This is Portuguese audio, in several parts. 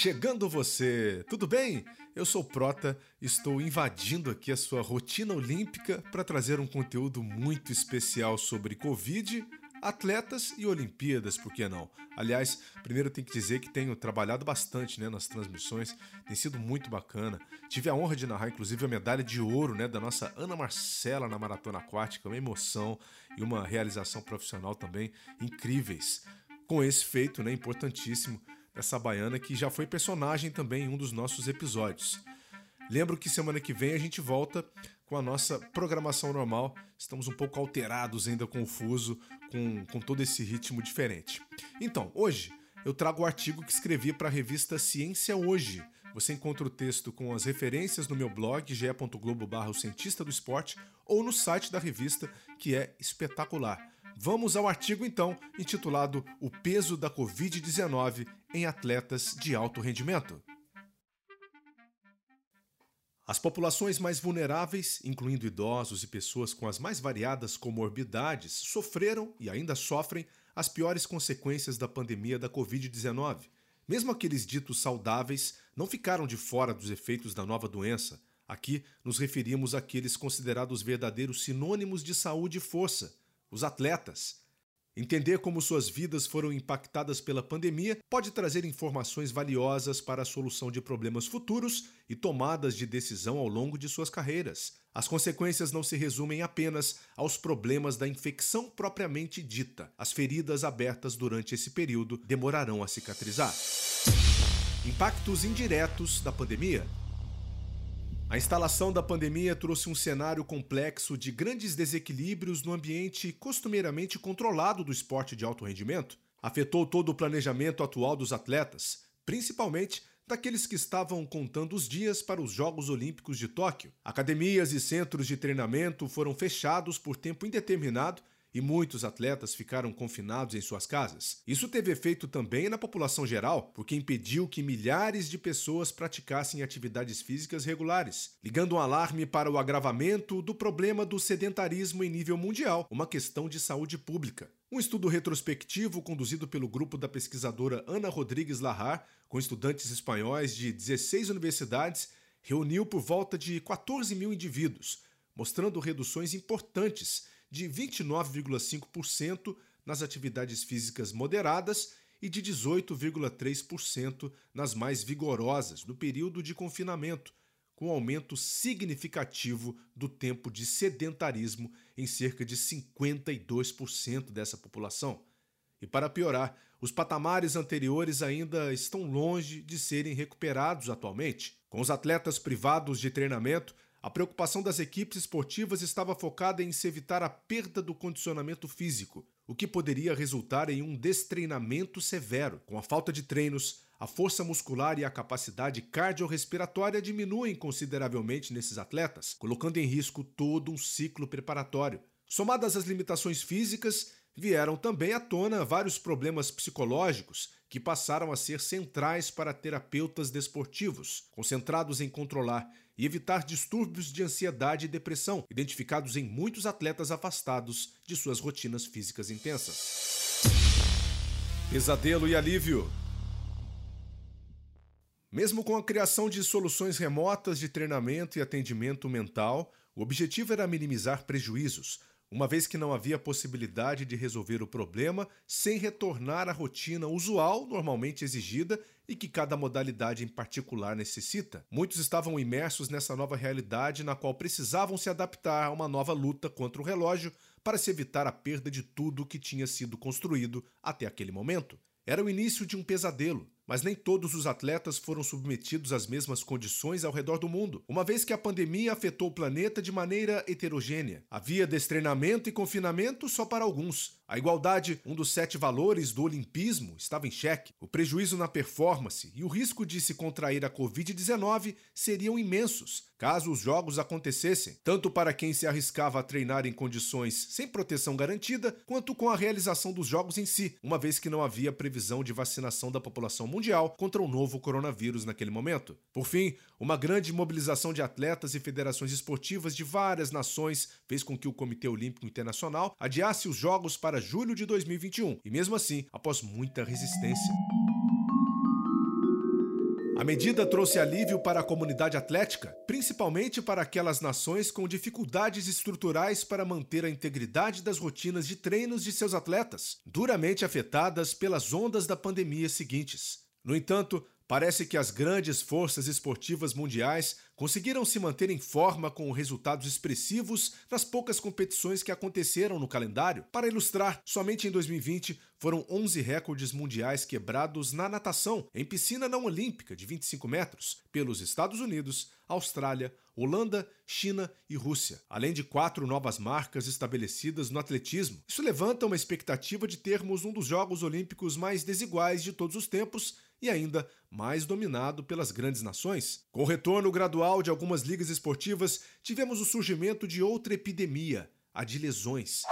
Chegando você! Tudo bem? Eu sou Prota, estou invadindo aqui a sua rotina olímpica para trazer um conteúdo muito especial sobre Covid, atletas e Olimpíadas, por que não? Aliás, primeiro tenho que dizer que tenho trabalhado bastante né, nas transmissões, tem sido muito bacana. Tive a honra de narrar, inclusive, a medalha de ouro né, da nossa Ana Marcela na maratona aquática, uma emoção e uma realização profissional também incríveis. Com esse feito né, importantíssimo essa baiana que já foi personagem também em um dos nossos episódios. Lembro que semana que vem a gente volta com a nossa programação normal. Estamos um pouco alterados ainda, confuso, com, com todo esse ritmo diferente. Então, hoje eu trago o artigo que escrevi para a revista Ciência Hoje. Você encontra o texto com as referências no meu blog ge.globo barra o cientista do esporte ou no site da revista, que é espetacular. Vamos ao artigo então, intitulado O peso da Covid-19 em atletas de alto rendimento. As populações mais vulneráveis, incluindo idosos e pessoas com as mais variadas comorbidades, sofreram e ainda sofrem as piores consequências da pandemia da Covid-19. Mesmo aqueles ditos saudáveis não ficaram de fora dos efeitos da nova doença. Aqui nos referimos àqueles considerados verdadeiros sinônimos de saúde e força, os atletas. Entender como suas vidas foram impactadas pela pandemia pode trazer informações valiosas para a solução de problemas futuros e tomadas de decisão ao longo de suas carreiras. As consequências não se resumem apenas aos problemas da infecção propriamente dita. As feridas abertas durante esse período demorarão a cicatrizar. Impactos indiretos da pandemia. A instalação da pandemia trouxe um cenário complexo de grandes desequilíbrios no ambiente costumeiramente controlado do esporte de alto rendimento. Afetou todo o planejamento atual dos atletas, principalmente daqueles que estavam contando os dias para os Jogos Olímpicos de Tóquio. Academias e centros de treinamento foram fechados por tempo indeterminado e muitos atletas ficaram confinados em suas casas. Isso teve efeito também na população geral, porque impediu que milhares de pessoas praticassem atividades físicas regulares, ligando um alarme para o agravamento do problema do sedentarismo em nível mundial, uma questão de saúde pública. Um estudo retrospectivo conduzido pelo grupo da pesquisadora Ana Rodrigues Larrar, com estudantes espanhóis de 16 universidades, reuniu por volta de 14 mil indivíduos, mostrando reduções importantes de 29,5% nas atividades físicas moderadas e de 18,3% nas mais vigorosas no período de confinamento, com aumento significativo do tempo de sedentarismo em cerca de 52% dessa população. E para piorar, os patamares anteriores ainda estão longe de serem recuperados atualmente. Com os atletas privados de treinamento, a preocupação das equipes esportivas estava focada em se evitar a perda do condicionamento físico, o que poderia resultar em um destreinamento severo. Com a falta de treinos, a força muscular e a capacidade cardiorrespiratória diminuem consideravelmente nesses atletas, colocando em risco todo um ciclo preparatório. Somadas às limitações físicas, vieram também à tona vários problemas psicológicos que passaram a ser centrais para terapeutas desportivos, concentrados em controlar e evitar distúrbios de ansiedade e depressão, identificados em muitos atletas afastados de suas rotinas físicas intensas. Pesadelo e alívio. Mesmo com a criação de soluções remotas de treinamento e atendimento mental, o objetivo era minimizar prejuízos, uma vez que não havia possibilidade de resolver o problema sem retornar à rotina usual normalmente exigida e que cada modalidade em particular necessita. Muitos estavam imersos nessa nova realidade na qual precisavam se adaptar a uma nova luta contra o relógio para se evitar a perda de tudo que tinha sido construído até aquele momento. Era o início de um pesadelo, mas nem todos os atletas foram submetidos às mesmas condições ao redor do mundo, uma vez que a pandemia afetou o planeta de maneira heterogênea. Havia destreinamento e confinamento só para alguns. A igualdade, um dos sete valores do olimpismo, estava em xeque. O prejuízo na performance e o risco de se contrair a Covid-19 seriam imensos caso os jogos acontecessem, tanto para quem se arriscava a treinar em condições sem proteção garantida, quanto com a realização dos jogos em si, uma vez que não havia previsão de vacinação da população mundial contra o novo coronavírus naquele momento. Por fim, uma grande mobilização de atletas e federações esportivas de várias nações fez com que o Comitê Olímpico Internacional adiasse os Jogos para julho de 2021, e mesmo assim, após muita resistência. A medida trouxe alívio para a comunidade atlética, principalmente para aquelas nações com dificuldades estruturais para manter a integridade das rotinas de treinos de seus atletas, duramente afetadas pelas ondas da pandemia seguintes. No entanto, Parece que as grandes forças esportivas mundiais conseguiram se manter em forma com resultados expressivos nas poucas competições que aconteceram no calendário. Para ilustrar, somente em 2020 foram 11 recordes mundiais quebrados na natação, em piscina não olímpica de 25 metros, pelos Estados Unidos, Austrália, Holanda, China e Rússia, além de quatro novas marcas estabelecidas no atletismo. Isso levanta uma expectativa de termos um dos Jogos Olímpicos mais desiguais de todos os tempos e ainda mais dominado pelas grandes nações. Com o retorno gradual de algumas ligas esportivas, tivemos o surgimento de outra epidemia, a de lesões.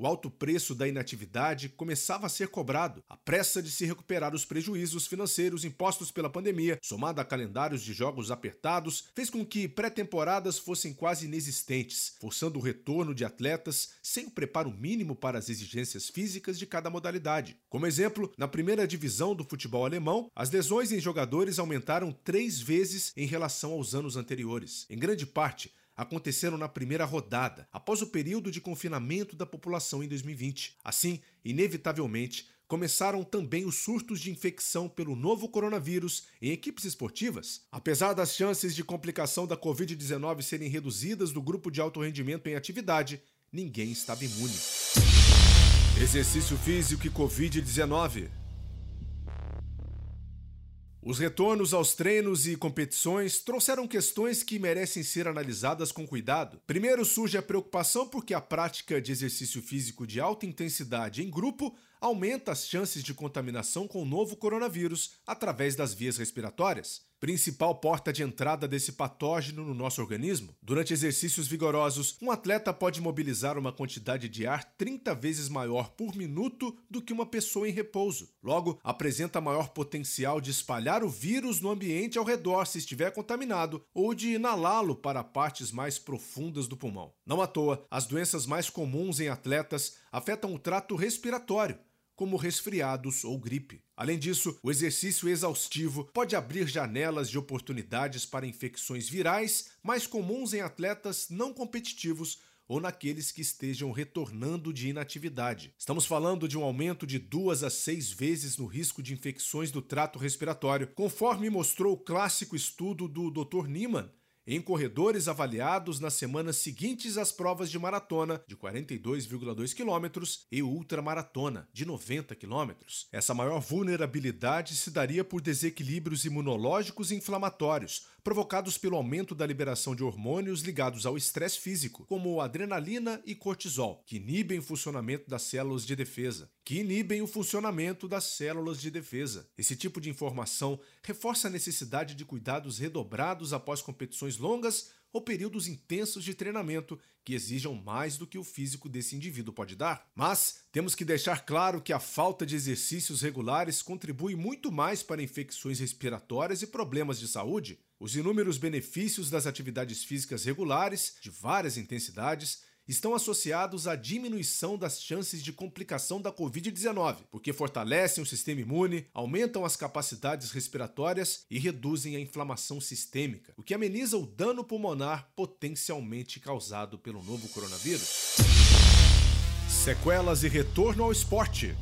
O alto preço da inatividade começava a ser cobrado. A pressa de se recuperar os prejuízos financeiros impostos pela pandemia, somada a calendários de jogos apertados, fez com que pré-temporadas fossem quase inexistentes, forçando o retorno de atletas sem o preparo mínimo para as exigências físicas de cada modalidade. Como exemplo, na primeira divisão do futebol alemão, as lesões em jogadores aumentaram três vezes em relação aos anos anteriores. Em grande parte, aconteceram na primeira rodada, após o período de confinamento da população em 2020. Assim, inevitavelmente, começaram também os surtos de infecção pelo novo coronavírus em equipes esportivas. Apesar das chances de complicação da Covid-19 serem reduzidas do grupo de alto rendimento em atividade, ninguém estava imune. Exercício físico e Covid-19. Os retornos aos treinos e competições trouxeram questões que merecem ser analisadas com cuidado. Primeiro surge a preocupação porque a prática de exercício físico de alta intensidade em grupo aumenta as chances de contaminação com o novo coronavírus através das vias respiratórias principal porta de entrada desse patógeno no nosso organismo. Durante exercícios vigorosos, um atleta pode mobilizar uma quantidade de ar 30 vezes maior por minuto do que uma pessoa em repouso. Logo, apresenta maior potencial de espalhar o vírus no ambiente ao redor se estiver contaminado ou de inalá-lo para partes mais profundas do pulmão. Não à toa, as doenças mais comuns em atletas afetam o trato respiratório como resfriados ou gripe. Além disso, o exercício exaustivo pode abrir janelas de oportunidades para infecções virais mais comuns em atletas não competitivos ou naqueles que estejam retornando de inatividade. Estamos falando de um aumento de duas a seis vezes no risco de infecções do trato respiratório, conforme mostrou o clássico estudo do Dr. Niemann, em corredores avaliados nas semanas seguintes às provas de maratona de 42,2 km e ultramaratona de 90 km. Essa maior vulnerabilidade se daria por desequilíbrios imunológicos e inflamatórios, provocados pelo aumento da liberação de hormônios ligados ao estresse físico, como adrenalina e cortisol, que inibem o funcionamento das células de defesa, que inibem o funcionamento das células de defesa. Esse tipo de informação reforça a necessidade de cuidados redobrados após competições longas ou períodos intensos de treinamento que exijam mais do que o físico desse indivíduo pode dar. Mas temos que deixar claro que a falta de exercícios regulares contribui muito mais para infecções respiratórias e problemas de saúde. Os inúmeros benefícios das atividades físicas regulares, de várias intensidades, estão associados à diminuição das chances de complicação da Covid-19, porque fortalecem o sistema imune, aumentam as capacidades respiratórias e reduzem a inflamação sistêmica, o que ameniza o dano pulmonar potencialmente causado pelo novo coronavírus. Sequelas e retorno ao esporte.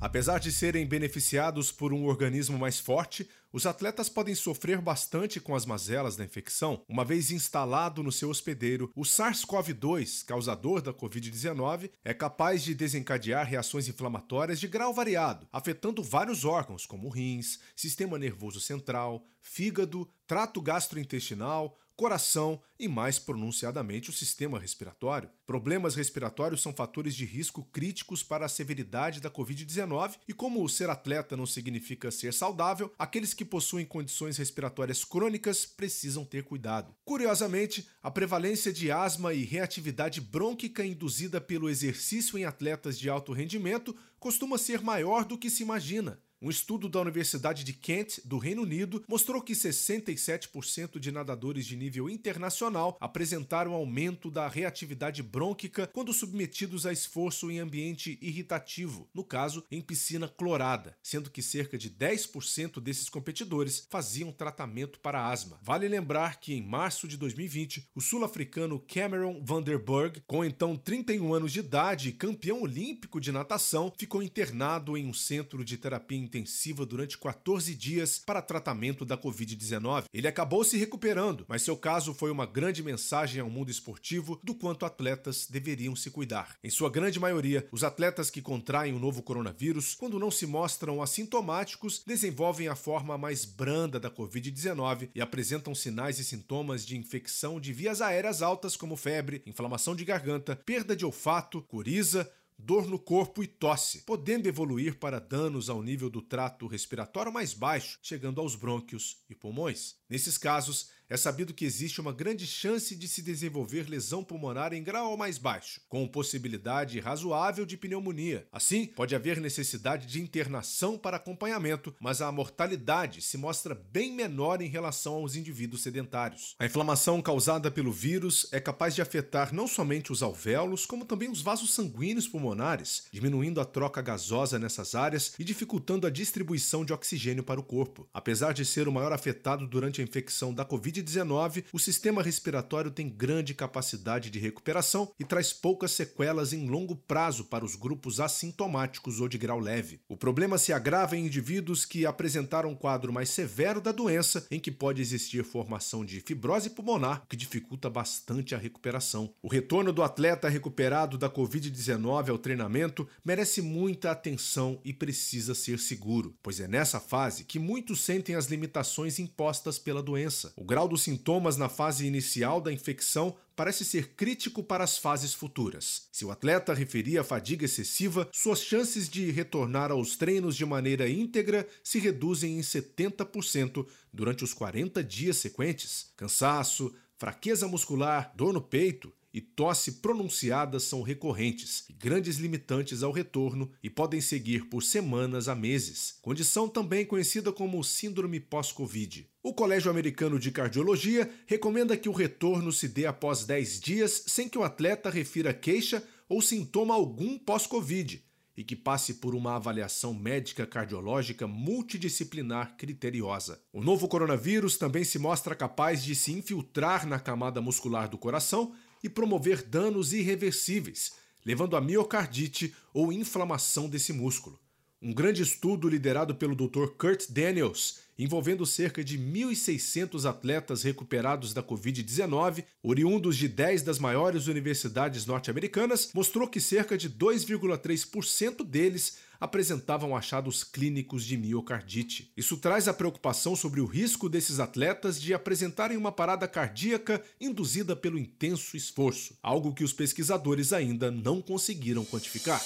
Apesar de serem beneficiados por um organismo mais forte, os atletas podem sofrer bastante com as mazelas da infecção, uma vez instalado no seu hospedeiro. O SARS-CoV-2, causador da Covid-19, é capaz de desencadear reações inflamatórias de grau variado, afetando vários órgãos, como rins, sistema nervoso central, fígado, trato gastrointestinal, coração e, mais pronunciadamente, o sistema respiratório. Problemas respiratórios são fatores de risco críticos para a severidade da Covid-19 e, como ser atleta não significa ser saudável, aqueles que possuem condições respiratórias crônicas precisam ter cuidado. Curiosamente, a prevalência de asma e reatividade brônquica induzida pelo exercício em atletas de alto rendimento costuma ser maior do que se imagina. Um estudo da Universidade de Kent, do Reino Unido, mostrou que 67% de nadadores de nível internacional apresentaram aumento da reatividade brônquica quando submetidos a esforço em ambiente irritativo, no caso, em piscina clorada, sendo que cerca de 10% desses competidores faziam tratamento para asma. Vale lembrar que em março de 2020, o sul-africano Cameron Vanderburg, com então 31 anos de idade e campeão olímpico de natação, ficou internado em um centro de terapia intensiva durante 14 dias para tratamento da Covid-19. Ele acabou se recuperando, mas seu caso foi uma grande mensagem ao mundo esportivo do quanto atletas deveriam se cuidar. Em sua grande maioria, os atletas que contraem o novo coronavírus, quando não se mostram assintomáticos, desenvolvem a forma mais branda da Covid-19 e apresentam sinais e sintomas de infecção de vias aéreas altas, como febre, inflamação de garganta, perda de olfato, coriza, dor no corpo e tosse, podendo evoluir para danos ao nível do trato respiratório mais baixo, chegando aos brônquios e pulmões. Nesses casos, é sabido que existe uma grande chance de se desenvolver lesão pulmonar em grau mais baixo, com possibilidade razoável de pneumonia. Assim, pode haver necessidade de internação para acompanhamento, mas a mortalidade se mostra bem menor em relação aos indivíduos sedentários. A inflamação causada pelo vírus é capaz de afetar não somente os alvéolos, como também os vasos sanguíneos pulmonares, diminuindo a troca gasosa nessas áreas e dificultando a distribuição de oxigênio para o corpo. Apesar de ser o maior afetado durante a infecção da Covid, Covid-19, o sistema respiratório tem grande capacidade de recuperação e traz poucas sequelas em longo prazo para os grupos assintomáticos ou de grau leve. O problema se agrava em indivíduos que apresentaram um quadro mais severo da doença, em que pode existir formação de fibrose pulmonar, que dificulta bastante a recuperação. O retorno do atleta recuperado da Covid-19 ao treinamento merece muita atenção e precisa ser seguro, pois é nessa fase que muitos sentem as limitações impostas pela doença. O grau dos sintomas na fase inicial da infecção parece ser crítico para as fases futuras. Se o atleta referir a fadiga excessiva, suas chances de retornar aos treinos de maneira íntegra se reduzem em 70% durante os 40 dias sequentes. Cansaço, fraqueza muscular, dor no peito, e tosse pronunciadas são recorrentes grandes limitantes ao retorno e podem seguir por semanas a meses, condição também conhecida como síndrome pós-Covid. O Colégio Americano de Cardiologia recomenda que o retorno se dê após 10 dias sem que o atleta refira queixa ou sintoma algum pós-Covid e que passe por uma avaliação médica cardiológica multidisciplinar criteriosa. O novo coronavírus também se mostra capaz de se infiltrar na camada muscular do coração e promover danos irreversíveis, levando a miocardite ou inflamação desse músculo. Um grande estudo liderado pelo Dr. Kurt Daniels, envolvendo cerca de 1.600 atletas recuperados da Covid-19, oriundos de 10 das maiores universidades norte-americanas, mostrou que cerca de 2,3% deles apresentavam achados clínicos de miocardite. Isso traz a preocupação sobre o risco desses atletas de apresentarem uma parada cardíaca induzida pelo intenso esforço, algo que os pesquisadores ainda não conseguiram quantificar.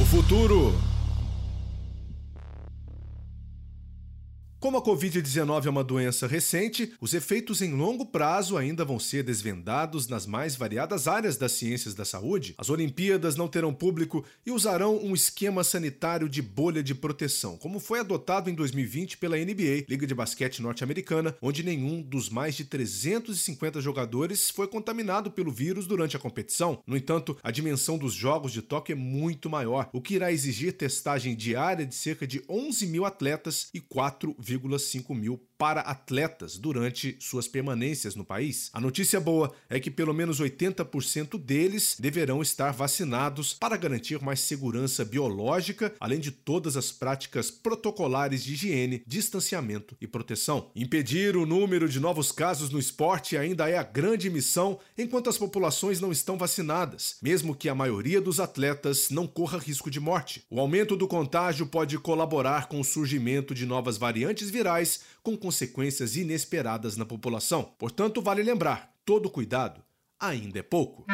O futuro Como a Covid-19 é uma doença recente, os efeitos em longo prazo ainda vão ser desvendados nas mais variadas áreas das ciências da saúde. As Olimpíadas não terão público e usarão um esquema sanitário de bolha de proteção, como foi adotado em 2020 pela NBA, Liga de Basquete Norte-Americana, onde nenhum dos mais de 350 jogadores foi contaminado pelo vírus durante a competição. No entanto, a dimensão dos Jogos de Tóquio é muito maior, o que irá exigir testagem diária de cerca de 11 mil atletas e 4, 1,5 mil para atletas durante suas permanências no país. A notícia boa é que pelo menos 80% deles deverão estar vacinados para garantir mais segurança biológica, além de todas as práticas protocolares de higiene, distanciamento e proteção. Impedir o número de novos casos no esporte ainda é a grande missão enquanto as populações não estão vacinadas, mesmo que a maioria dos atletas não corra risco de morte. O aumento do contágio pode colaborar com o surgimento de novas variantes virais com consequências inesperadas na população. Portanto, vale lembrar: todo cuidado ainda é pouco.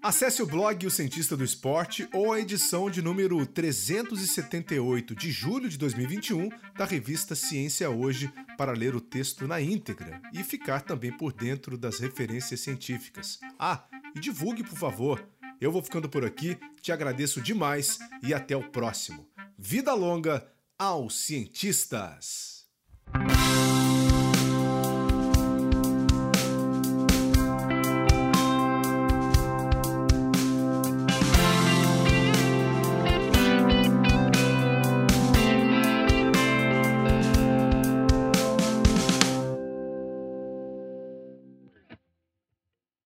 Acesse o blog O Cientista do Esporte ou a edição de número 378 de julho de 2021 da revista Ciência Hoje para ler o texto na íntegra e ficar também por dentro das referências científicas. Ah, e divulgue, por favor Eu vou ficando por aqui, te agradeço demais e até o próximo. Vida longa aos cientistas!